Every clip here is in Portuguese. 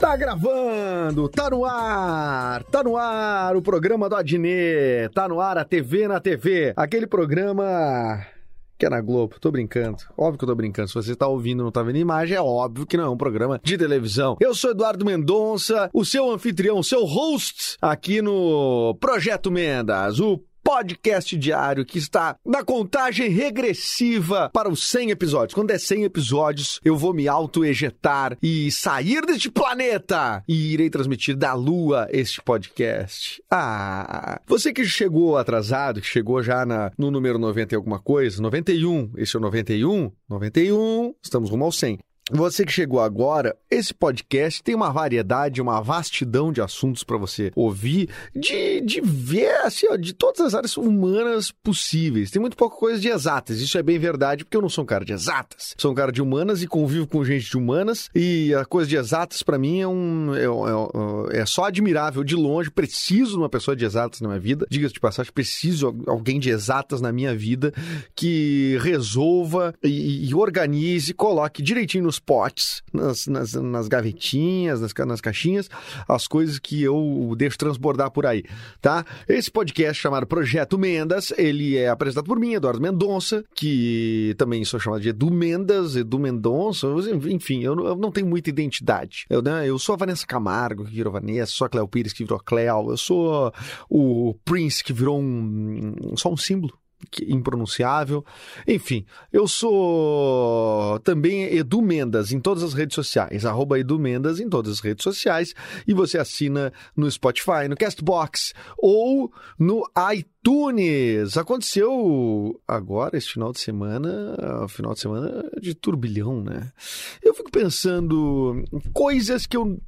Tá gravando, tá no ar, tá no ar o programa do Adnet, tá no ar a TV na TV, aquele programa que é na Globo, tô brincando, óbvio que eu tô brincando, se você tá ouvindo e não tá vendo imagem, é óbvio que não é um programa de televisão. Eu sou Eduardo Mendonça, o seu anfitrião, o seu host aqui no Projeto Mendas, o podcast diário que está na contagem regressiva para os 100 episódios. Quando der 100 episódios, eu vou me auto-ejetar e sair deste planeta e irei transmitir da Lua este podcast. Ah, você que chegou atrasado, que chegou já na, no número 90 e alguma coisa, 91, esse é o 91, 91, estamos rumo ao 100. Você que chegou agora, esse podcast tem uma variedade, uma vastidão de assuntos para você ouvir, de, de ver, assim, ó, de todas as áreas humanas possíveis. Tem muito pouca coisa de exatas, isso é bem verdade, porque eu não sou um cara de exatas. Sou um cara de humanas e convivo com gente de humanas, e a coisa de exatas para mim é um. É, é, é só admirável de longe, preciso de uma pessoa de exatas na minha vida. Diga-se de passagem, preciso de alguém de exatas na minha vida que resolva e, e organize, coloque direitinho nos potes, nas, nas, nas gavetinhas, nas, nas caixinhas, as coisas que eu deixo transbordar por aí, tá? Esse podcast chamado Projeto Mendas, ele é apresentado por mim, Eduardo Mendonça, que também sou chamado de Edu Mendas, Edu Mendonça, enfim, eu, não- eu não tenho muita identidade. Eu, né, eu sou a Vanessa Camargo, que virou Vanessa, sou a Cléo Pires, que virou Cléo, eu sou o Prince, que virou um, só um símbolo impronunciável. Enfim, eu sou também Edu Mendas em todas as redes sociais, arroba Edu Mendas em todas as redes sociais, e você assina no Spotify, no Castbox ou no iTunes. Aconteceu agora, esse final de semana, final de semana de turbilhão, né? Eu fico pensando coisas que eu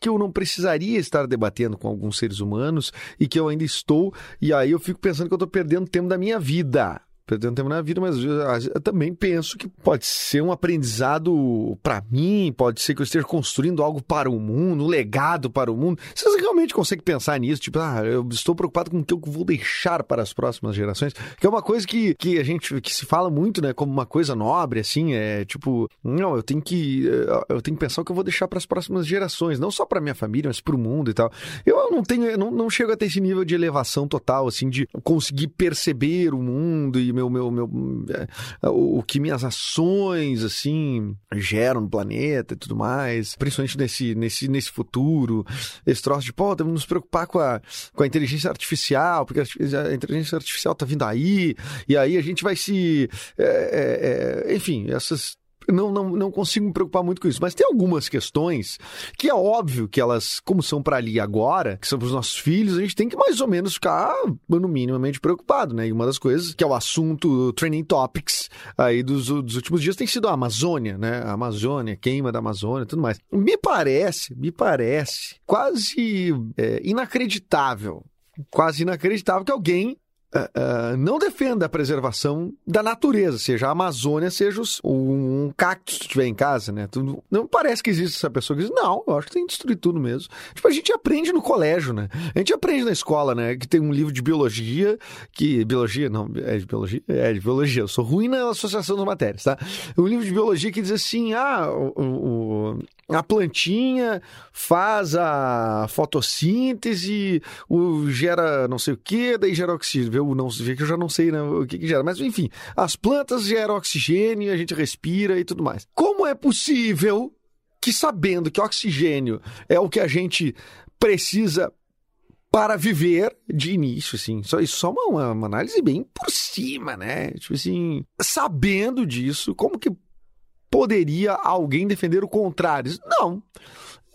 que eu não precisaria estar debatendo com alguns seres humanos e que eu ainda estou, e aí eu fico pensando que eu estou perdendo tempo da minha vida. Perdendo tempo na vida, mas eu, também penso que pode ser um aprendizado para mim, pode ser que eu esteja construindo algo para o mundo, um legado para o mundo. Vocês realmente conseguem pensar nisso? Tipo, ah, eu estou preocupado com o que eu vou deixar para as próximas gerações, que é uma coisa que, que a gente que se fala muito, né, como uma coisa nobre, assim, é tipo, não, eu tenho que eh, eu tenho que pensar o que eu vou deixar para as próximas gerações, não só para minha família, mas para o mundo e tal. Eu não tenho, eu não, não chego a ter esse nível de elevação total, assim, de conseguir perceber o mundo e meu, meu, meu, é, o, que minhas ações, assim, geram no planeta e tudo mais, principalmente nesse, nesse, nesse futuro, esse troço de, pô, temos que nos preocupar com a, com a inteligência artificial, porque a a inteligência artificial tá vindo aí, e aí a gente vai se, é, é, é, enfim, essas não, não, não consigo me preocupar muito com isso. Mas tem algumas questões que é óbvio que elas, como são para ali agora, que são para os nossos filhos, a gente tem que mais ou menos ficar, no minimamente, preocupado, né? E uma das coisas, que é o assunto Training Topics aí dos, dos últimos dias, tem sido a Amazônia, né? A Amazônia, queima da Amazônia tudo mais. Me parece, me parece quase é, inacreditável, quase inacreditável que alguém ah, ah, não defenda a preservação da natureza, seja a Amazônia, seja os- um cactus que tiver em casa, né? Tu- não parece que existe essa pessoa que diz, não, eu acho que tem que destruir tudo mesmo. Tipo, a gente aprende no colégio, né? A gente aprende na escola, né? Que tem um livro de biologia, que. Biologia, não, é de biologia? É de biologia. Eu sou ruim na associação das matérias, tá? Um livro de biologia que diz assim: ah, o- a plantinha faz a fotossíntese, o, gera não sei o que, daí gera oxigênio. Eu não sei que eu já não sei né, o que, que gera, mas enfim, as plantas geram oxigênio, a gente respira e tudo mais. Como é possível que sabendo que oxigênio é o que a gente precisa para viver de início, assim. Só, isso só uma, uma análise bem por cima, né? Tipo assim, sabendo disso, como que poderia alguém defender o contrário? Não.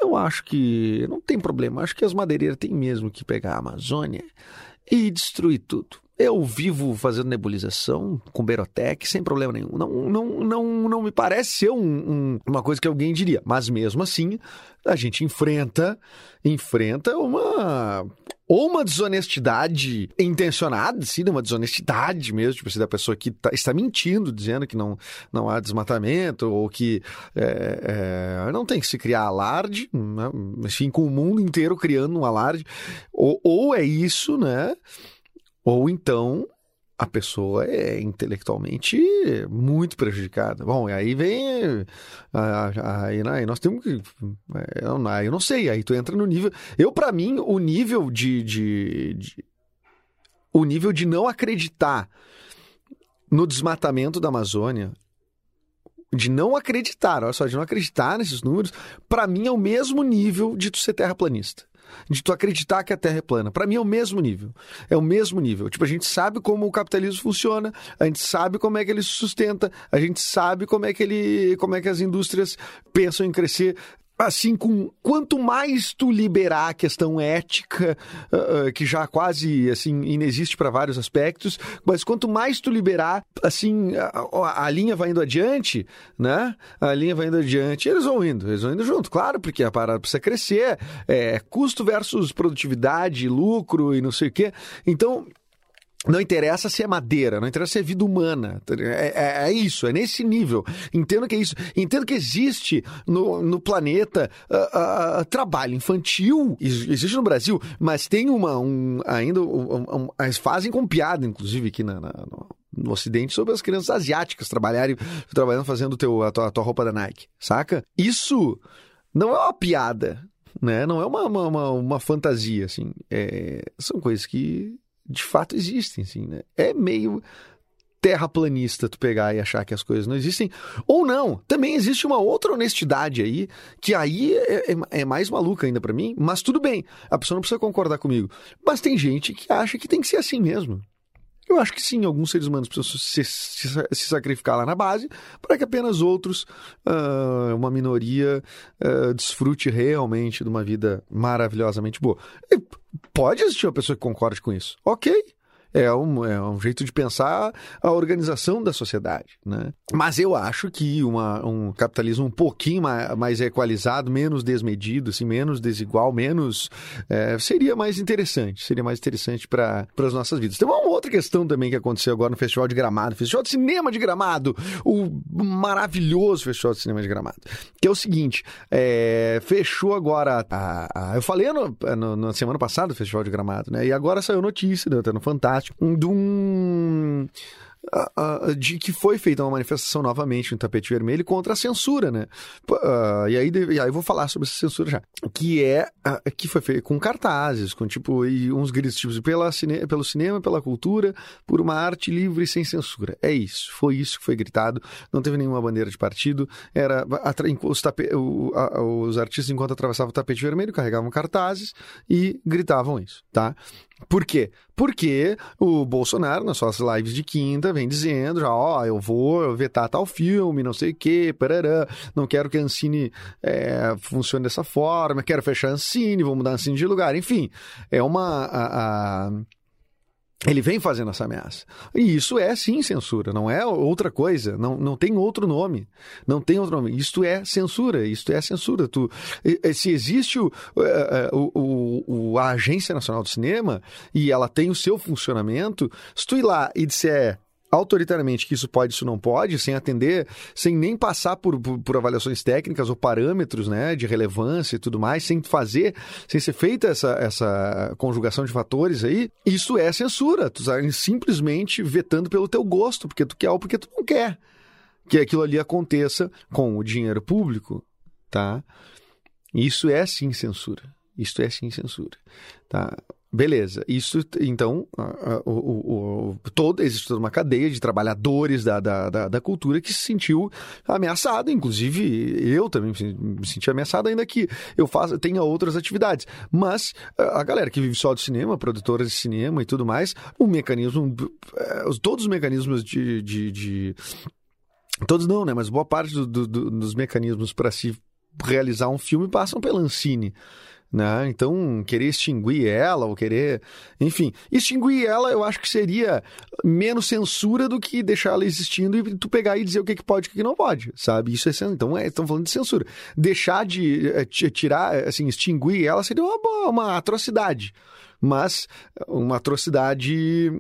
Eu acho que não tem problema. Acho que as madeireiras têm mesmo que pegar a Amazônia e destruir tudo. Eu vivo fazendo nebulização com Berotec sem problema nenhum. Não, não, não, não me parece ser um, um, uma coisa que alguém diria. Mas mesmo assim, a gente enfrenta, enfrenta uma ou uma desonestidade intencionada, sim, uma desonestidade mesmo, tipo assim, da pessoa que tá, está mentindo, dizendo que não, não há desmatamento, ou que é, é, não tem que se criar alarde, né? enfim, com o mundo inteiro criando um alarde, ou, ou é isso, né? Ou então a pessoa é intelectualmente muito prejudicada. Bom, e aí vem. Aí, aí nós temos que. Aí eu não sei, aí tu entra no nível. Eu, para mim, o nível de, de, de. O nível de não acreditar no desmatamento da Amazônia de não acreditar, olha só, de não acreditar nesses números, para mim é o mesmo nível de tu ser terraplanista de tu acreditar que a Terra é plana. Para mim é o mesmo nível. É o mesmo nível. Tipo, a gente sabe como o capitalismo funciona, a gente sabe como é que ele se sustenta, a gente sabe como é que ele, como é que as indústrias pensam em crescer assim, com quanto mais tu liberar a questão ética, uh, que já quase assim inexiste para vários aspectos, mas quanto mais tu liberar, assim, a, a, linha vai indo adiante, né? A linha vai indo adiante, eles vão indo, eles vão indo junto, claro, porque a parada precisa crescer, é custo versus produtividade, lucro e não sei o quê. Então, não interessa se é madeira, não interessa se é vida humana. É, é, é, isso, é nesse nível. Entendo que é isso. Entendo que existe no, no planeta uh, uh, trabalho infantil, existe no Brasil, mas tem uma. Um, ainda. Um, um, fazem com piada, inclusive, aqui na, na, no, no Ocidente, sobre as crianças asiáticas trabalharem, trabalhando fazendo teu, a, tua, a tua roupa da Nike, saca? Isso não é uma piada, né? Não é uma, uma, uma, uma fantasia, assim. É, são coisas que de fato existem, assim, né? É meio terraplanista tu pegar e achar que as coisas não existem. Ou não, também existe uma outra honestidade aí, que aí é, é, é mais maluca ainda para mim, mas tudo bem, a pessoa não precisa concordar comigo. Mas tem gente que acha que tem que ser assim mesmo. Eu acho que sim, alguns seres humanos precisam se, se, se sacrificar lá na base para que apenas outros, uh, uma minoria, uh, desfrute realmente de uma vida maravilhosamente boa. E pode existir uma pessoa que concorde com isso. Ok, é um, é um jeito de pensar a organização da sociedade. Né? Mas eu acho que uma, um capitalismo um pouquinho mais, mais equalizado, menos desmedido, assim, menos desigual, menos. É, seria mais interessante. Seria mais interessante para as nossas vidas. Tem uma outra questão também que aconteceu agora no Festival de Gramado Festival de Cinema de Gramado o maravilhoso Festival de Cinema de Gramado. Que é o seguinte: é, fechou agora. A, a, eu falei no, no, na semana passada do Festival de Gramado, né? E agora saiu notícia, né, tá no Fantástico de um de que foi feita uma manifestação novamente no tapete vermelho contra a censura, né? Uh, e, aí, e aí eu vou falar sobre essa censura já. Que é uh, que foi feita com cartazes, com tipo, e uns gritos tipo, pela cine, pelo cinema, pela cultura, por uma arte livre e sem censura. É isso, foi isso que foi gritado, não teve nenhuma bandeira de partido, era os, tape, o, a, os artistas, enquanto atravessavam o tapete vermelho, carregavam cartazes e gritavam isso, tá? Por quê? Porque o Bolsonaro, nas suas lives de quinta, vem dizendo já, ó, oh, eu vou vetar tal filme, não sei o quê, parará, não quero que a Ancine é, funcione dessa forma, quero fechar a Ancine, vou mudar a Ancine de lugar, enfim. É uma... A, a ele vem fazendo essa ameaça. E isso é sim censura, não é outra coisa, não, não tem outro nome. Não tem outro nome. Isto é censura, isto é censura. Tu, se existe o, o, o, a Agência Nacional do Cinema e ela tem o seu funcionamento, se tu ir lá e disser autoritariamente que isso pode, isso não pode, sem atender, sem nem passar por, por, por, avaliações técnicas ou parâmetros né, de relevância e tudo mais, sem fazer, sem ser feita essa, essa conjugação de fatores aí, isso é censura. Tu está simplesmente vetando pelo teu gosto, porque tu quer ou porque tu não quer que aquilo ali aconteça com o dinheiro público, tá? Isso é sim censura. Isso é sim censura, tá? Beleza, isso então o, o, o, todo, existe toda uma cadeia de trabalhadores da, da, da, da, cultura que se sentiu ameaçado, inclusive eu também me senti ameaçado, ainda que eu faça, tenha outras atividades. Mas a galera que vive só do cinema, produtoras de cinema e tudo mais, o mecanismo, é, todos os mecanismos de, de, de Todos não, né? Mas boa parte do, do, dos mecanismos para se realizar um filme passam pela Ancine né? Então, querer extinguir ela ou querer, enfim, extinguir ela eu acho que seria menos censura do que deixar ela existindo e tu pegar e dizer o que, que pode e o que não pode, sabe? Isso é então é, estão falando de censura. Deixar de ti- tirar, assim, extinguir ela seria uma, uma atrocidade, mas uma atrocidade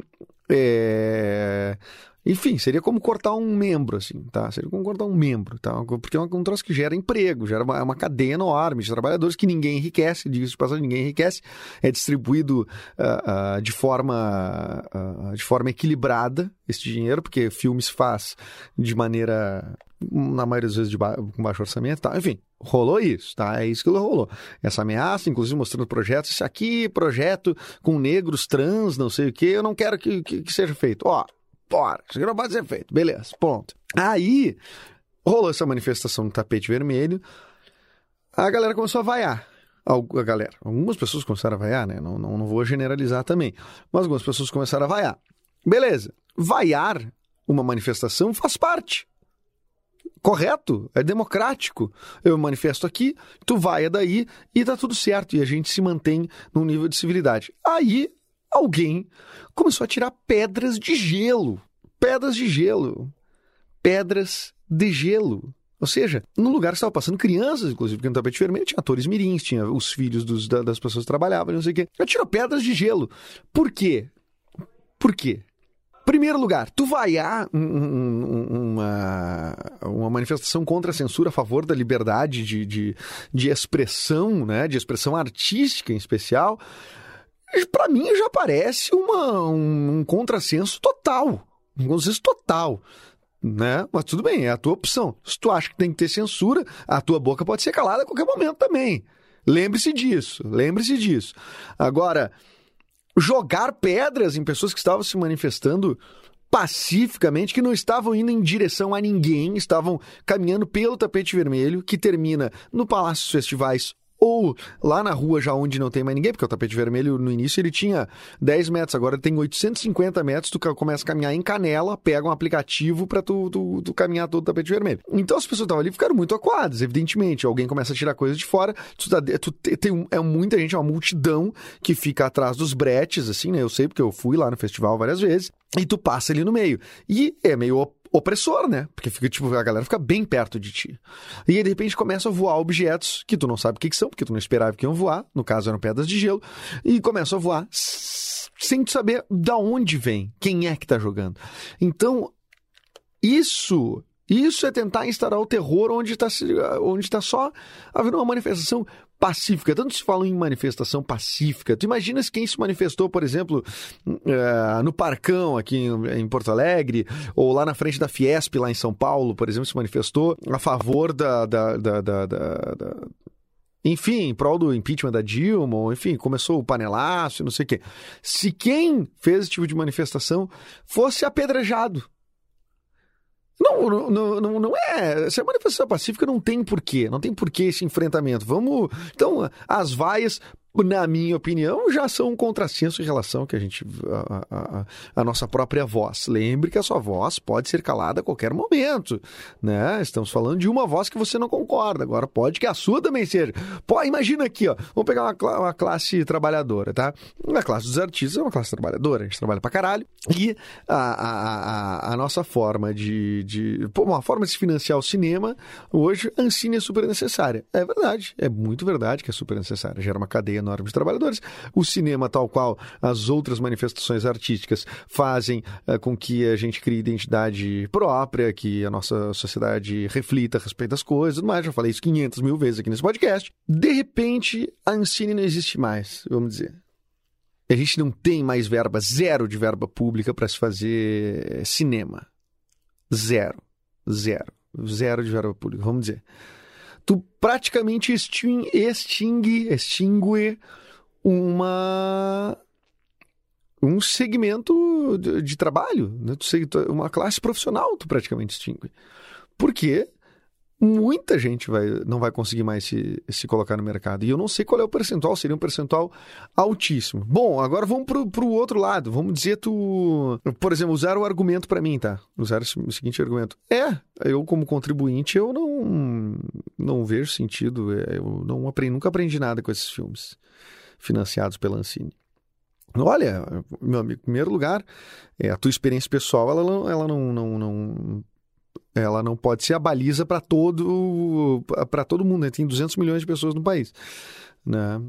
é, enfim, seria como cortar um membro, assim, tá? Seria como cortar um membro, tá? Porque é um troço que gera emprego, gera uma, é uma cadeia enorme de trabalhadores que ninguém enriquece, diga-se de passagem, ninguém enriquece, é distribuído ah, ah, de, forma, ah, de forma equilibrada esse dinheiro, porque filme se faz de maneira, na maioria das vezes, de ba com baixo orçamento, tá? Enfim, rolou isso, tá? É isso que rolou. Essa ameaça, inclusive mostrando projetos, esse aqui, projeto com negros, trans, não sei o quê, eu não quero que, que, que seja feito. Ó, isso aqui não pode ser feito. Beleza, ponto. Aí, rolou essa manifestação no tapete vermelho, a galera começou a vaiar. A galera, algumas pessoas começaram a vaiar, né? Não, não, não vou generalizar também, mas algumas pessoas começaram a vaiar. Beleza, vaiar uma manifestação faz parte. Correto, é democrático. Eu manifesto aqui, tu vaia daí e tá tudo certo. E a gente se mantém num nível de civilidade. Aí, alguém começou a tirar pedras de gelo. Pedras de gelo. Pedras de gelo. Ou seja, no lugar estava passando crianças, inclusive, porque no tapete vermelho tinha atores mirins, tinha os filhos dos- da- das pessoas que trabalhavam, não sei o quê. Eu tiro pedras de gelo. Por quê? Por quê? Primeiro lugar, tu vaiar um- um- uma, uma manifestação contra a censura a favor da liberdade de, de, de expressão, né? De expressão artística em especial, para mim já parece uma, um, um contrassenso total. Um contrassenso total. Né? Mas tudo bem, é a tua opção. Se tu acha que tem que ter censura, a tua boca pode ser calada a qualquer momento também. Lembre-se disso, lembre-se disso. Agora, jogar pedras em pessoas que estavam se manifestando pacificamente, que não estavam indo em direção a ninguém, estavam caminhando pelo tapete vermelho, que termina no Palácio dos Festivais ou lá na rua já onde não tem mais ninguém, porque o tapete vermelho no início ele tinha 10 metros, agora tem 850 metros, tu começa a caminhar em canela, pega um aplicativo pra tu, tu, tu caminhar todo o tapete vermelho. Então as pessoas estavam ali ficaram muito acuadas, evidentemente. Alguém começa a tirar coisas de fora, tu, tá, tu te- tem é muita gente, é uma multidão que fica atrás dos bretes, assim, né? Eu sei porque eu fui lá no festival várias vezes, e tu passa ali no meio. E é meio opressor, né? Porque fica, tipo, a galera fica bem perto de ti. E aí, de repente, começam a voar objetos que tu não sabe o que, que são, porque tu não esperava que iam voar. No caso, eram pedras de gelo. E começam a voar sem tu saber da onde vem, quem é que tá jogando. Então, isso. Isso é tentar instaurar o terror onde está onde tá só havendo uma manifestação pacífica. Tanto se fala em manifestação pacífica. Tu imaginas quem se manifestou, por exemplo, eh, no Parcão, aqui em, Porto Alegre, ou lá na frente da Fiesp, lá em São Paulo, por exemplo, se manifestou a favor da- da- da- da- da- enfim, em prol do impeachment da Dilma, enfim, começou o panelaço não sei o quê. Se quem fez esse tipo de manifestação fosse apedrejado. Não, não, não, não- é. Se é manifestação pacífica, não tem porquê. Não tem porquê esse enfrentamento. Vamos. Então, as vaias, na minha opinião, já são um contrassenso em relação que a gente. a, a- a- nossa própria voz. Lembre que a sua voz pode ser calada a qualquer momento. Né? Estamos falando de uma voz que você não concorda. Agora, pode que a sua também seja. Pô, imagina aqui, ó. Vamos pegar uma, uma classe trabalhadora, tá? A classe dos artistas é uma classe trabalhadora. A gente trabalha pra caralho. E a, a nossa forma de. de pô, uma forma de se financiar o cinema, hoje, a Ancine é super necessária. É verdade. É muito verdade que é super necessária. Gera uma cadeia enorme de trabalhadores. O cinema, tal qual as outras manifestações artísticas, fazem eh, com que a gente crie identidade própria, que a nossa sociedade reflita a respeito das coisas, mais. Já falei isso 500 mil vezes aqui nesse podcast. De repente, a Ancine não existe mais, vamos dizer. A gente não tem mais verba, zero de verba pública para se fazer cinema. Zero. Zero. Zero de verba pública, vamos dizer. Tu praticamente extin- extingue, extingue uma um segmento de, de trabalho, né? Tu- uma classe profissional tu praticamente extingue. Por quê? Muita gente vai, não vai conseguir mais se, se colocar no mercado. E eu não sei qual é o percentual, seria um percentual altíssimo. Bom, agora vamos pro, pro outro lado. Vamos dizer tu, por exemplo, usar o argumento para mim, tá? Usar o seguinte argumento. É, eu como contribuinte, eu não, não vejo sentido, é, eu não aprendi, nunca aprendi nada com esses filmes financiados pela Ancine. Olha, meu amigo, em primeiro lugar, é, a tua experiência pessoal, ela, ela não, não, não, ela não pode ser a baliza para todo para todo mundo. né? Tem 200 milhões de pessoas no país, né?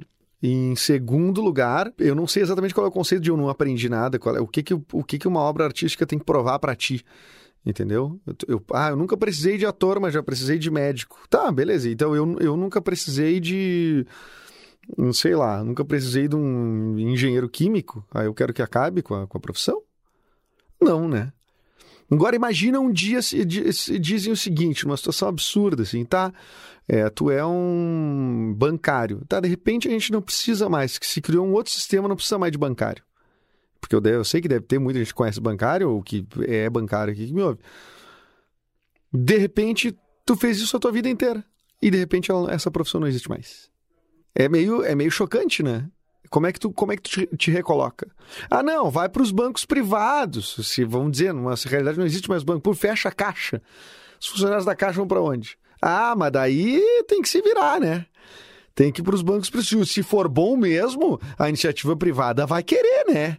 Em segundo lugar, eu não sei exatamente qual é o conceito de eu não aprendi nada, qual é, o que que, o que que uma obra artística tem que provar para ti. Entendeu? Eu, eu- ah, eu nunca precisei de ator, mas já precisei de médico. Tá, beleza. Então eu, eu nunca precisei de. não sei lá, nunca precisei de um engenheiro químico. Aí eu quero que acabe com a, com a profissão? Não, né? Agora imagina um dia se, se dizem o seguinte, numa situação absurda, assim, tá? É, tu é um bancário. Tá, de repente a gente não precisa mais, que se criou um outro sistema, não precisa mais de bancário. Porque eu, eu sei que deve ter muita gente que conhece bancário, ou que é bancário aqui que me ouve. De repente, tu fez isso a tua vida inteira. E de repente ela- essa profissão não existe mais. É meio, é meio chocante, né? Como é que tu, como é que tu te, te recoloca? Ah, não, vai para os bancos privados. Se vamos dizer, numa realidade não existe mais banco, por fecha a caixa. Os funcionários da caixa vão para onde? Ah, mas daí tem que se virar, né? Tem que ir para os bancos privados. Se for bom mesmo, a iniciativa privada vai querer, né?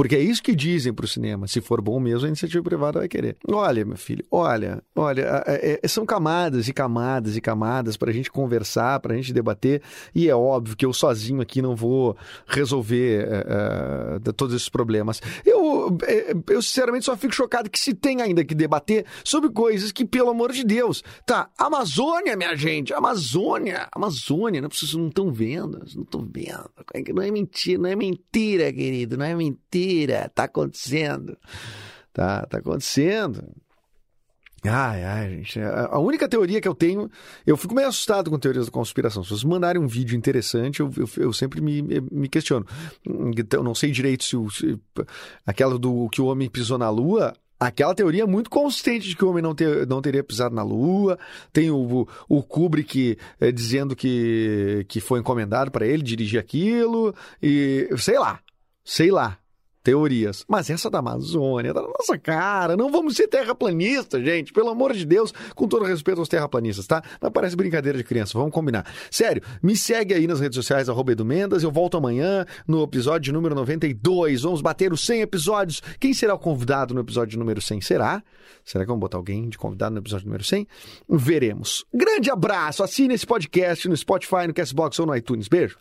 Porque é isso que dizem para o cinema. Se for bom mesmo, a iniciativa privada vai querer. Olha, meu filho, olha, olha, é- é- são camadas e camadas e camadas para a gente conversar, para a gente debater. E é óbvio que eu sozinho aqui não vou resolver é, é, todos esses problemas. Eu, é, eu, sinceramente, só fico chocado que se tem ainda que debater sobre coisas que, pelo amor de Deus, tá? Amazônia, minha gente, Amazônia, Amazônia, não, vocês não estão vendo, não estão vendo. Não é mentira, não é mentira, querido, não é mentira, tá acontecendo. Tá, tá acontecendo. Ai, ai, gente. A única teoria que eu tenho. Eu fico meio assustado com teorias da conspiração. Se vocês mandarem um vídeo interessante, eu, eu, eu sempre me, me questiono. Então, não sei direito se, o, se aquela do que o homem pisou na lua. Aquela teoria é muito consistente de que o homem não, ter, não teria pisado na Lua. Tem o, o, o Kubrick eh, dizendo que, que foi encomendado para ele dirigir aquilo. E sei lá, sei lá teorias. Mas essa da Amazônia, tá na nossa cara. Não vamos ser terraplanistas, gente. Pelo amor de Deus, com todo respeito aos terraplanistas, tá? Mas parece brincadeira de criança, vamos combinar. Sério, me segue aí nas redes sociais, arroba Edu Mendas. Eu volto amanhã no episódio número 92. Vamos bater os 100 episódios. Quem será o convidado no episódio número 100? Será? Será que vamos botar alguém de convidado no episódio número 100? Veremos. Grande abraço. Assine esse podcast no Spotify, no Castbox ou no iTunes. Beijo.